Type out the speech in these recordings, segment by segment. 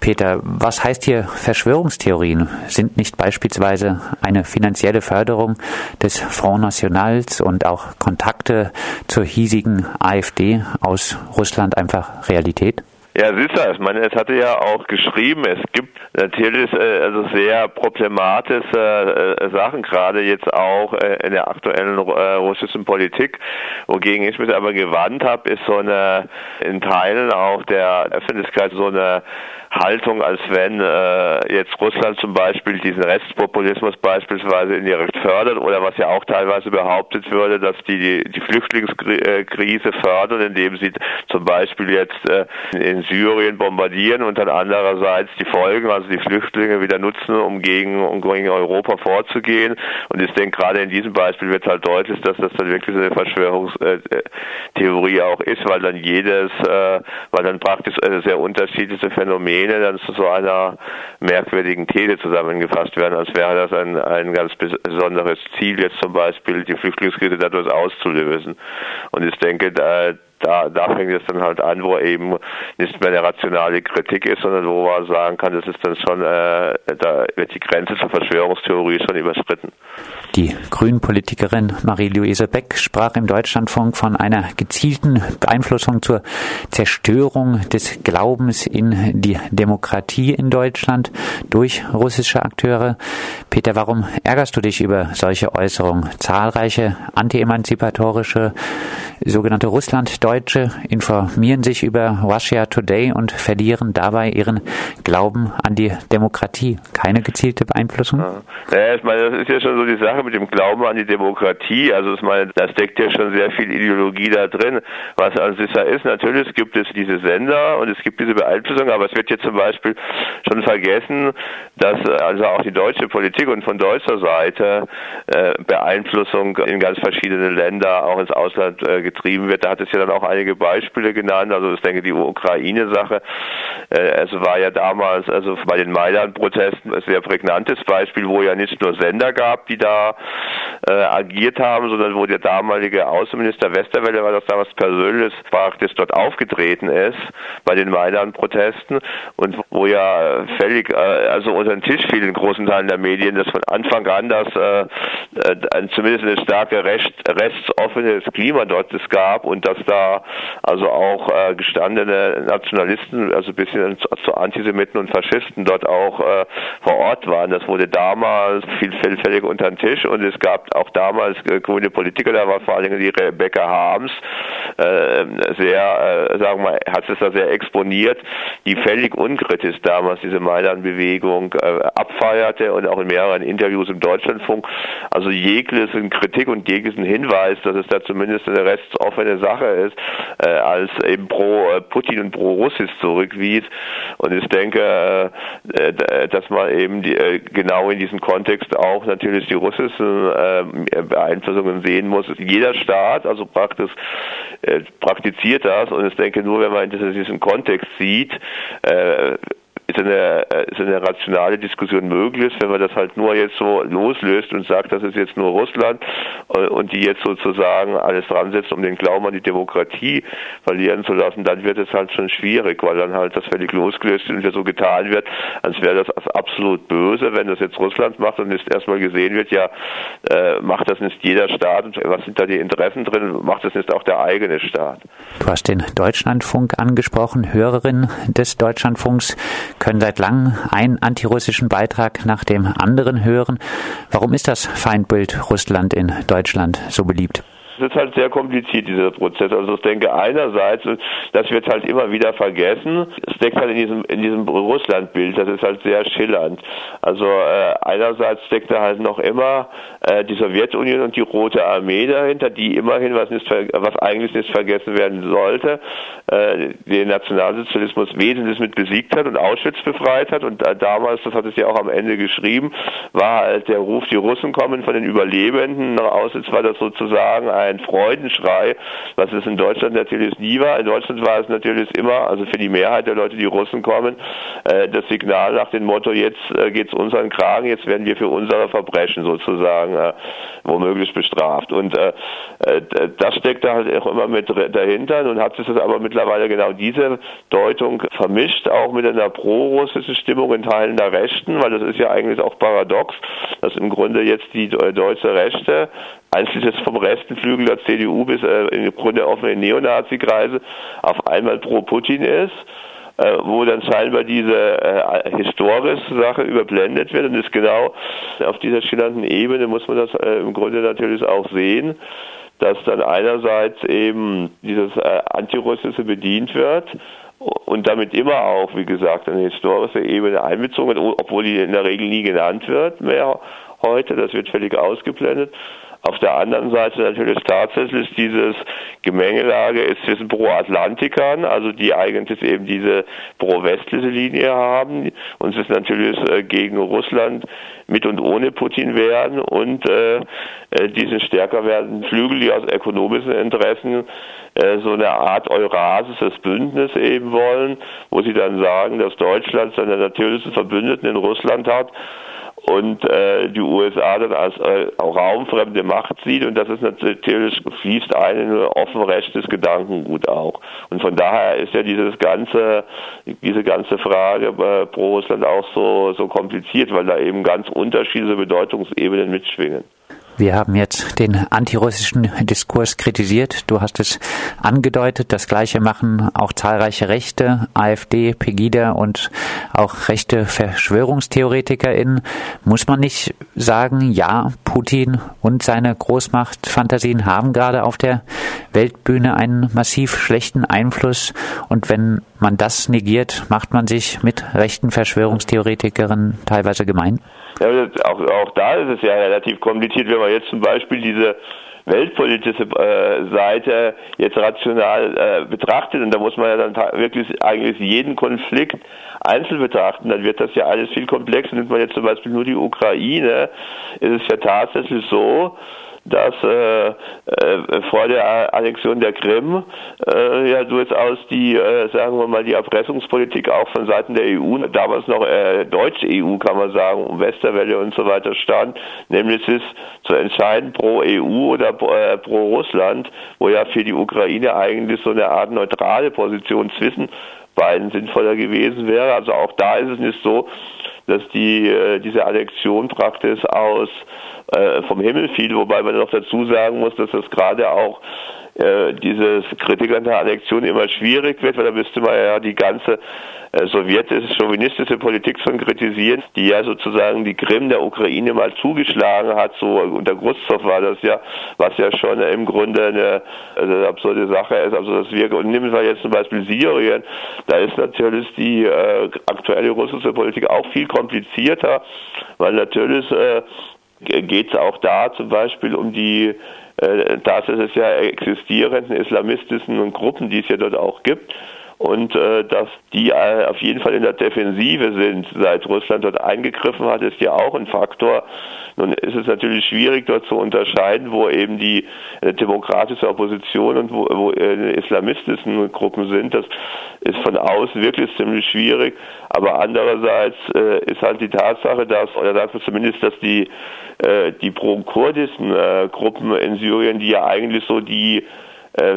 Peter, was heißt hier Verschwörungstheorien? Sind nicht beispielsweise eine finanzielle Förderung des Front Nationals und auch Kontakte zur hiesigen AfD aus Russland einfach Realität? Ja, sicher. Ich meine, es hatte ja auch geschrieben, es gibt natürlich äh, also sehr problematische äh, Sachen, gerade jetzt auch äh, in der aktuellen äh, russischen Politik. Wogegen ich mich aber gewandt habe, ist so eine in Teilen auch der Öffentlichkeit so eine Haltung, als wenn äh, jetzt Russland zum Beispiel diesen Rechtspopulismus beispielsweise indirekt fördert oder was ja auch teilweise behauptet würde, dass die die, die Flüchtlingskrise fördern, indem sie zum Beispiel jetzt äh, in Syrien bombardieren und dann andererseits die Folgen, also die Flüchtlinge wieder nutzen, um gegen, um gegen Europa vorzugehen. Und ich denke, gerade in diesem Beispiel wird halt deutlich, dass das dann wirklich eine Verschwörungstheorie auch ist, weil dann jedes, äh, weil dann praktisch äh, sehr unterschiedliche Phänomene dann zu so einer merkwürdigen These zusammengefasst werden, als wäre das ein, ein ganz besonderes Ziel, jetzt zum Beispiel die Flüchtlingskrise dadurch auszulösen. Und ich denke, da, da, da fängt es dann halt an, wo eben nicht mehr eine rationale Kritik ist, sondern wo man sagen kann, das ist dann schon, äh, da wird die Grenze zur Verschwörungstheorie schon überschritten. Die Grünen-Politikerin Marie-Louise Beck sprach im Deutschlandfunk von einer gezielten Beeinflussung zur Zerstörung des Glaubens in die Demokratie in Deutschland durch russische Akteure. Peter, warum ärgerst du dich über solche Äußerungen? Zahlreiche anti-emanzipatorische sogenannte Russland Deutsche informieren sich über Russia Today und verlieren dabei ihren Glauben an die Demokratie. Keine gezielte Beeinflussung? Ja, ich meine, das ist ja schon so die Sache mit dem Glauben an die Demokratie. Also ich meine, da steckt ja schon sehr viel Ideologie da drin. Was an sich da ist, natürlich gibt es diese Sender und es gibt diese Beeinflussung, aber es wird jetzt zum Beispiel schon vergessen, dass also auch die deutsche Politik und von deutscher Seite äh, Beeinflussung in ganz verschiedene Länder, auch ins Ausland äh, getrieben wird. Da hat es ja dann auch auch einige Beispiele genannt. Also ich denke, die Ukraine-Sache, äh, es war ja damals, also bei den Maidan-Protesten ein sehr prägnantes Beispiel, wo ja nicht nur Sender gab, die da äh, agiert haben, sondern wo der damalige Außenminister Westerwelle, war das damals persönlich praktisch dort aufgetreten ist bei den Maidan-Protesten und wo ja völlig, äh, also unter den Tisch fiel in großen Teilen der Medien, dass von Anfang an das äh, äh, zumindest eine starke recht, rechtsoffenes Klima dort es gab und dass da also auch äh, gestandene Nationalisten, also ein bisschen zu Antisemiten und Faschisten dort auch äh, vor Ort waren. Das wurde damals vielfältig unter den Tisch und es gab auch damals äh, grüne Politiker, da war vor allen Dingen die Rebecca Harms, äh, sehr, äh, sagen wir mal, hat es da sehr exponiert, die völlig unkritisch damals diese Maidan-Bewegung äh, abfeierte und auch in mehreren Interviews im Deutschlandfunk, also jegliche Kritik und jeglichen Hinweis, dass es da zumindest eine rechtsoffene Sache ist, äh, als eben pro äh, Putin und pro Russisch zurückwies. Und ich denke, äh, äh, dass man eben die, genau in diesem Kontext auch natürlich die russischen Beeinflussungen sehen muss. Jeder Staat, also praktisch praktiziert das und ich denke nur, wenn man diesen Kontext sieht, äh, ist eine, äh, ist eine rationale Diskussion möglich, wenn man das halt nur jetzt so loslöst und sagt, das ist jetzt nur Russland äh, und die jetzt sozusagen alles dran setzt, um den Glauben an die Demokratie verlieren zu lassen, dann wird es halt schon schwierig, weil dann halt das völlig losgelöst ist und so getan wird, als wäre das absolut böse, wenn das jetzt Russland macht und jetzt erstmal gesehen wird, ja, äh, macht das nicht jeder Staat und was sind da die Interessen drin, macht das nicht auch der eigene Staat. Du hast den Deutschlandfunk angesprochen, Hörerinnen des Deutschlandfunks können seit langem einen antirussischen Beitrag nach dem anderen hören. Warum ist das Feindbild Russland in Deutschland so beliebt? Ist halt sehr kompliziert, dieser Prozess. Also ich denke einerseits, das wird halt immer wieder vergessen, es steckt halt in diesem, in diesem Russlandbild, das ist halt sehr schillernd. Also äh, einerseits steckt da halt noch immer äh, die Sowjetunion und die Rote Armee dahinter, die immerhin, was, nicht, was eigentlich nicht vergessen werden sollte, äh, den Nationalsozialismus wesentlich mit besiegt hat und Auschwitz befreit hat. Und äh, damals, das hat es ja auch am Ende geschrieben, war halt der Ruf, die Russen kommen von den Überlebenden nach Auschwitz, war das sozusagen ein ein Freudenschrei, was es in Deutschland natürlich nie war. In Deutschland war es natürlich immer, also für die Mehrheit der Leute, die Russen kommen, äh, das Signal nach dem Motto, jetzt äh, geht es uns an den Kragen, jetzt werden wir für unsere Verbrechen sozusagen äh, womöglich bestraft. Und das steckt da halt auch immer mit dahinter und hat sich das aber mittlerweile genau diese Deutung vermischt, auch mit einer pro-russischen Stimmung in Teilen der Rechten, weil das ist ja eigentlich auch paradox, dass im Grunde jetzt die deutsche Rechte einschließlich vom rechten Flügel der CDU bis äh, im Grunde offene Neonazi-Kreise auf einmal pro Putin ist äh, wo dann scheinbar diese äh, historische Sache überblendet wird und ist genau auf dieser schillernden Ebene muss man das äh, im Grunde natürlich auch sehen, dass dann einerseits eben dieses äh, Antirussische bedient wird und damit immer auch, wie gesagt, eine historische Ebene einbezogen wird, obwohl die in der Regel nie genannt wird mehr heute, das wird völlig ausgeblendet. Auf der anderen Seite natürlich tatsächlich dieses Gemengelage ist zwischen Pro-Atlantikern, also die eigentlich eben diese pro-westliche Linie haben und es natürlich äh, gegen Russland mit und ohne Putin wären und äh, äh, diesen stärker werdenden Flügel, die aus ökonomischen Interessen äh, so eine Art eurasisches Bündnis eben wollen, wo sie dann sagen, dass Deutschland seine natürlichen Verbündeten in Russland hat und äh, die USA dann als äh, raumfremde Macht sieht und das ist natürlich fließt ein in ein offen rechtes Gedankengut auch und von daher ist ja dieses ganze diese ganze Frage äh, pro Russland auch so so kompliziert, weil da eben ganz unterschiedliche Bedeutungsebenen mitschwingen. Wir haben jetzt den antirussischen Diskurs kritisiert. Du hast es angedeutet. Das Gleiche machen auch zahlreiche Rechte, AfD, Pegida und auch rechte VerschwörungstheoretikerInnen. Muss man nicht sagen, ja, Putin und seine Großmachtfantasien haben gerade auf der Weltbühne einen massiv schlechten Einfluss. Und wenn man das negiert, macht man sich mit rechten Verschwörungstheoretikerinnen teilweise gemein? Ja, auch, auch da ist es ja relativ kompliziert, wenn man jetzt zum Beispiel diese weltpolitische äh, Seite jetzt rational äh, betrachtet und da muss man ja dann wirklich eigentlich jeden Konflikt einzeln betrachten, dann wird das ja alles viel komplexer. Nimmt man jetzt zum Beispiel nur die Ukraine, ist es ja tatsächlich so, dass äh, äh, vor der Annexion der Krim äh, ja durchaus die, äh, sagen wir mal, die Erpressungspolitik auch von Seiten der EU, damals noch äh, deutsche EU, kann man sagen, um Westerwelle und so weiter stand, nämlich es ist zu entscheiden pro EU oder äh, pro Russland, wo ja für die Ukraine eigentlich so eine Art neutrale Position zwischen beiden sinnvoller gewesen wäre. Also auch da ist es nicht so, dass die äh, diese Annexion praktisch aus äh, vom Himmel fiel, wobei man noch dazu sagen muss, dass das gerade auch äh, dieses Kritik an der Annexion immer schwierig wird, weil da müsste man ja die ganze äh, sowjetische, chauvinistische Politik schon kritisieren, die ja sozusagen die Krim der Ukraine mal zugeschlagen hat, so unter Khrushchev war das ja, was ja schon im Grunde eine, eine absurde Sache ist. Also das wir, und nehmen wir jetzt zum Beispiel Syrien, da ist natürlich die äh, aktuelle russische Politik auch viel komplizierter, weil natürlich äh, geht es auch da zum Beispiel um die äh, tatsächlich ja existierenden islamistischen Gruppen, die es ja dort auch gibt und äh, dass die äh, auf jeden Fall in der Defensive sind, seit Russland dort eingegriffen hat, ist ja auch ein Faktor. Nun ist es natürlich schwierig dort zu unterscheiden, wo eben die äh, demokratische Opposition und wo, wo äh, islamistischen Gruppen sind. Das ist von außen wirklich ziemlich schwierig. Aber andererseits äh, ist halt die Tatsache, dass, oder sagt zumindest, dass die, äh, die pro-kurdischen äh, Gruppen in Syrien, die ja eigentlich so die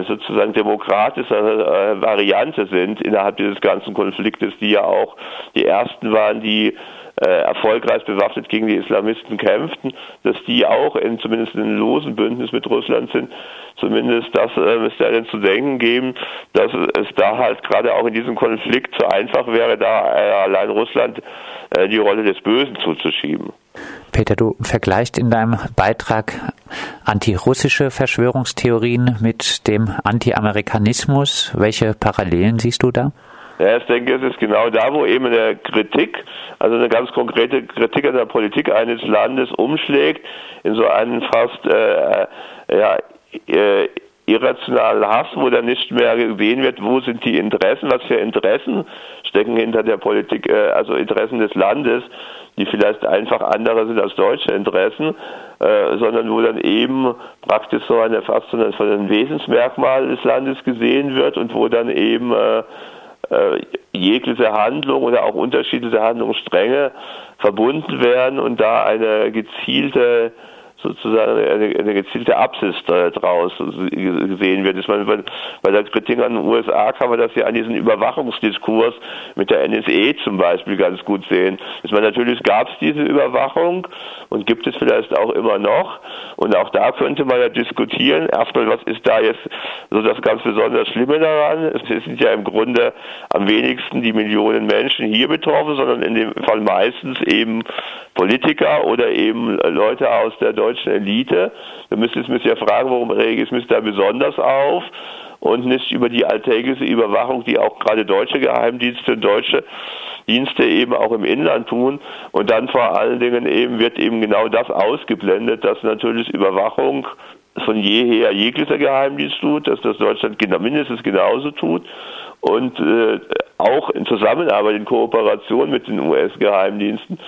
sozusagen demokratische äh, Variante sind innerhalb dieses ganzen Konfliktes, die ja auch die ersten waren, die äh, erfolgreich bewaffnet gegen die Islamisten kämpften, dass die auch in zumindest in einem losen Bündnis mit Russland sind. Zumindest das äh, müsste einen zu denken geben, dass es da halt gerade auch in diesem Konflikt zu einfach wäre, da äh, allein Russland äh, die Rolle des Bösen zuzuschieben. Peter, du vergleichst in deinem Beitrag antirussische Verschwörungstheorien mit dem Anti-Amerikanismus. Welche Parallelen siehst du da? Ja, ich denke, es ist genau da, wo eben eine Kritik, also eine ganz konkrete Kritik an der Politik eines Landes umschlägt in so einen fast äh, ja, äh, irrationalen Hass, wo dann nicht mehr gesehen wird, wo sind die Interessen, was für Interessen stecken hinter der Politik, äh, also Interessen des Landes, die vielleicht einfach andere sind als deutsche Interessen, äh, sondern wo dann eben praktisch so eine fast so ein, ein Wesensmerkmal des Landes gesehen wird und wo dann eben äh, äh, jegliche Handlung oder auch unterschiedliche Handlungsstränge verbunden werden und da eine gezielte sozusagen eine, eine gezielte Absicht daraus gesehen wird. meine, bei, der Kritik an den USA kann man das ja an diesen Überwachungsdiskurs mit der NSE zum Beispiel ganz gut sehen. Ich meine, natürlich gab es diese Überwachung und gibt es vielleicht auch immer noch. Und auch da könnte man ja diskutieren. Erstmal, was ist da jetzt so das ganz besonders Schlimme daran? Es sind ja im Grunde am wenigsten die Millionen Menschen hier betroffen, sondern in dem Fall meistens eben Politiker oder eben Leute aus der deutschen Elite. Da müsste es mich ja fragen, warum rege ich mich da besonders auf und nicht über die alltägliche Überwachung, die auch gerade deutsche Geheimdienste deutsche Dienste eben auch im Inland tun. Und dann vor allen Dingen eben wird eben genau das ausgeblendet, dass natürlich Überwachung von jeher jeglicher Geheimdienst tut, dass das Deutschland mindestens genauso tut und äh, auch in Zusammenarbeit, in Kooperation mit den US-Geheimdiensten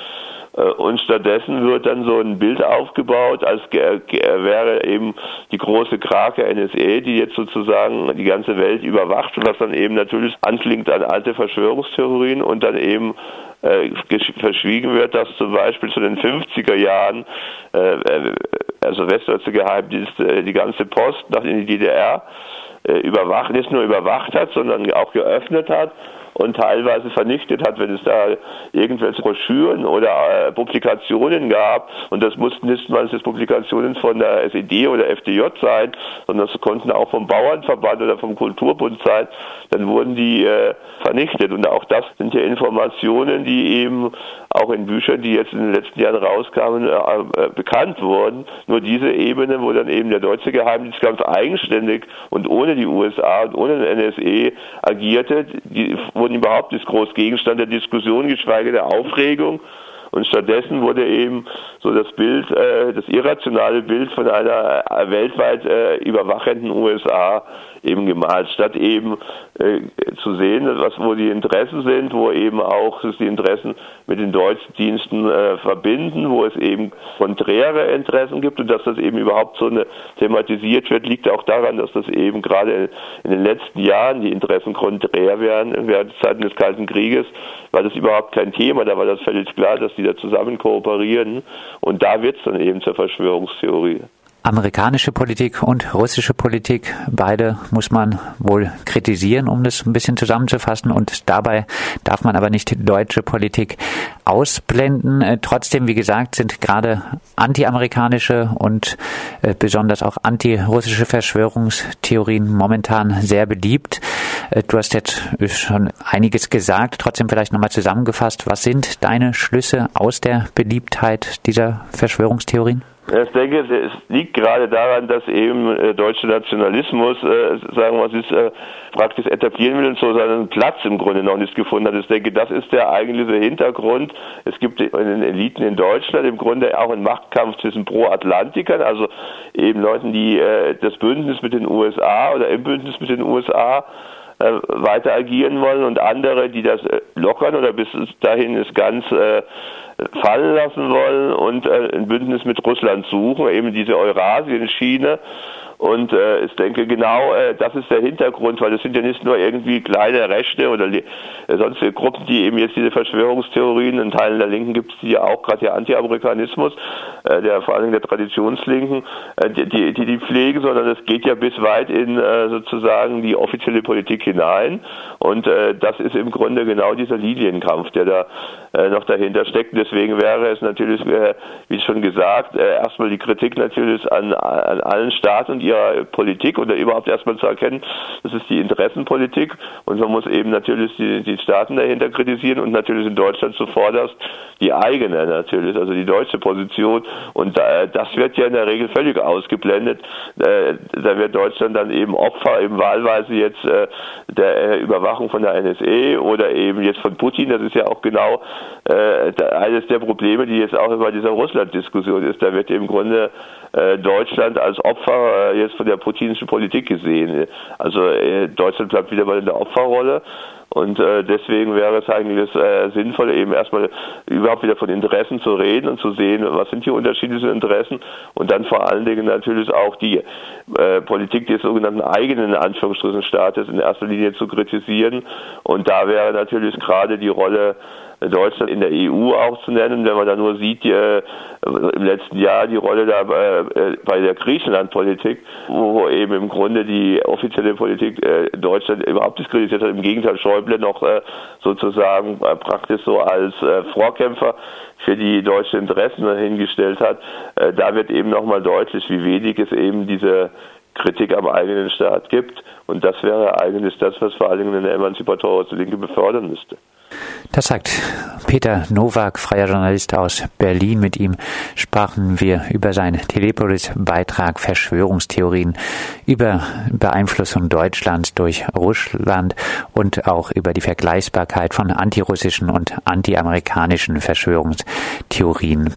und stattdessen wird dann so ein Bild aufgebaut, als wäre eben die große Krake NSA, die jetzt sozusagen die ganze Welt überwacht, was dann eben natürlich anklingt an alte Verschwörungstheorien und dann eben äh, verschwiegen wird, dass zum Beispiel zu den 50er Jahren, äh, äh, also westdeutsche Geheimdienste, äh, die ganze Post nach in die DDR äh, überwacht, nicht nur überwacht hat, sondern auch geöffnet hat und teilweise vernichtet hat, wenn es da irgendwelche Broschüren oder äh, Publikationen gab. Und das mussten nicht mal Publikationen von der SED oder FDJ sein, sondern das konnten auch vom Bauernverband oder vom Kulturbund sein. Dann wurden die äh, vernichtet. Und auch das sind ja Informationen, die eben auch in Büchern, die jetzt in den letzten Jahren rauskamen, äh, äh bekannt wurden. Nur diese Ebene, wo dann eben der deutsche Geheimdienst ganz eigenständig und ohne die USA und ohne den NSE agierte, die, wurden überhaupt nicht groß Gegenstand der Diskussion, geschweige der Aufregung. Und stattdessen wurde eben so das Bild, äh, das irrationale Bild von einer äh, weltweit äh, überwachenden USA eben gemalt, statt eben äh, zu sehen, was wo die Interessen sind, wo eben auch es die Interessen mit den deutschen Diensten äh, verbinden, wo es eben konträre Interessen gibt und dass das eben überhaupt so eine thematisiert wird, liegt auch daran, dass das eben gerade in den letzten Jahren die Interessen konträr wären während Zeiten des Kalten Krieges, war das überhaupt kein Thema, da war das völlig klar, dass die da zusammen kooperieren und da wird es dann eben zur Verschwörungstheorie amerikanische Politik und russische Politik. Beide muss man wohl kritisieren, um das ein bisschen zusammenzufassen. Und dabei darf man aber nicht deutsche Politik ausblenden. Äh, trotzdem, wie gesagt, sind gerade anti-amerikanische und äh, besonders auch anti-russische Verschwörungstheorien momentan sehr beliebt. Äh, du hast jetzt schon einiges gesagt. Trotzdem vielleicht nochmal zusammengefasst. Was sind deine Schlüsse aus der Beliebtheit dieser Verschwörungstheorien? Ich denke, es liegt gerade daran, dass eben äh, deutscher Nationalismus, äh, sagen wir, es äh, praktisch etablieren will und so seinen Platz im Grunde noch nicht gefunden hat. Ich denke, das ist der eigentliche Hintergrund. Es gibt in den Eliten in Deutschland im Grunde auch einen Machtkampf zwischen Pro-Atlantikern, also eben Leuten, die äh, das Bündnis mit den USA oder im Bündnis mit den USA weiter agieren wollen und andere, die das äh, lockern oder bis dahin ist ganz äh, fallen lassen wollen und äh, ein Bündnis mit Russland suchen, eben diese Eurasien-Schiene. Und äh, ich denke, genau äh, das ist der Hintergrund, weil es sind ja nicht nur irgendwie kleine Rechte oder äh, sonstige Gruppen, die eben jetzt diese Verschwörungstheorien, in Teilen der Linken gibt es die ja auch, gerade der Anti-Amerikanismus, äh, der vor allem der Traditionslinken, äh, die, die, die pflegen, sondern es geht ja bis weit in äh, sozusagen die offizielle Politik hinein. Und äh, das ist im Grunde genau dieser Linienkampf, der da äh, noch dahinter steckt. Deswegen wäre es natürlich, äh, wie schon gesagt, äh, erstmal die Kritik natürlich an, an allen Staaten ihrer Politik oder überhaupt erstmal zu erkennen, das ist die Interessenpolitik und man muss eben natürlich die, die Staaten dahinter kritisieren und natürlich in Deutschland zuvorderst die eigene natürlich, also die deutsche Position und äh, das wird ja in der Regel völlig ausgeblendet. Äh, da wird Deutschland dann eben Opfer eben wahlweise jetzt äh, der äh, Überwachung von der NSE oder eben jetzt von Putin. Das ist ja auch genau eines der Probleme, die jetzt auch über dieser Russland-Diskussion ist. Da wird im Grunde Deutschland als Opfer jetzt von der putinischen Politik gesehen. Also äh, Deutschland bleibt wieder mal in der Opferrolle und äh, deswegen wäre es eigentlich äh, sinnvoll, eben erstmal überhaupt wieder von Interessen zu reden und zu sehen, was sind die unterschiedlichen Interessen und dann vor allen Dingen natürlich auch die äh, Politik des sogenannten eigenen Anführungsstrichen Staates in erster Linie zu kritisieren. Und da wäre natürlich gerade die Rolle Deutschland in der EU auch zu nennen, wenn man da nur sieht, die, äh, im letzten Jahr die Rolle da äh, bei der Griechenland-Politik, wo eben im Grunde die offizielle Politik äh, Deutschland überhaupt diskreditiert hat. Im Gegenteil, Schäuble noch äh, sozusagen äh, praktisch so als äh, Vorkämpfer für die deutschen Interessen hingestellt hat. Äh, da wird eben nochmal deutlich, wie wenig es eben diese Kritik am eigenen Staat gibt. Und das wäre eigentlich das, was vor allen Dingen eine emanzipatorische Linke befördern müsste. Das sagt Peter Nowak, freier Journalist aus Berlin. Mit ihm sprachen wir über seinen Telepolis-Beitrag Verschwörungstheorien, über Beeinflussung Deutschlands durch Russland und auch über die Vergleichbarkeit von antirussischen und antiamerikanischen Verschwörungstheorien.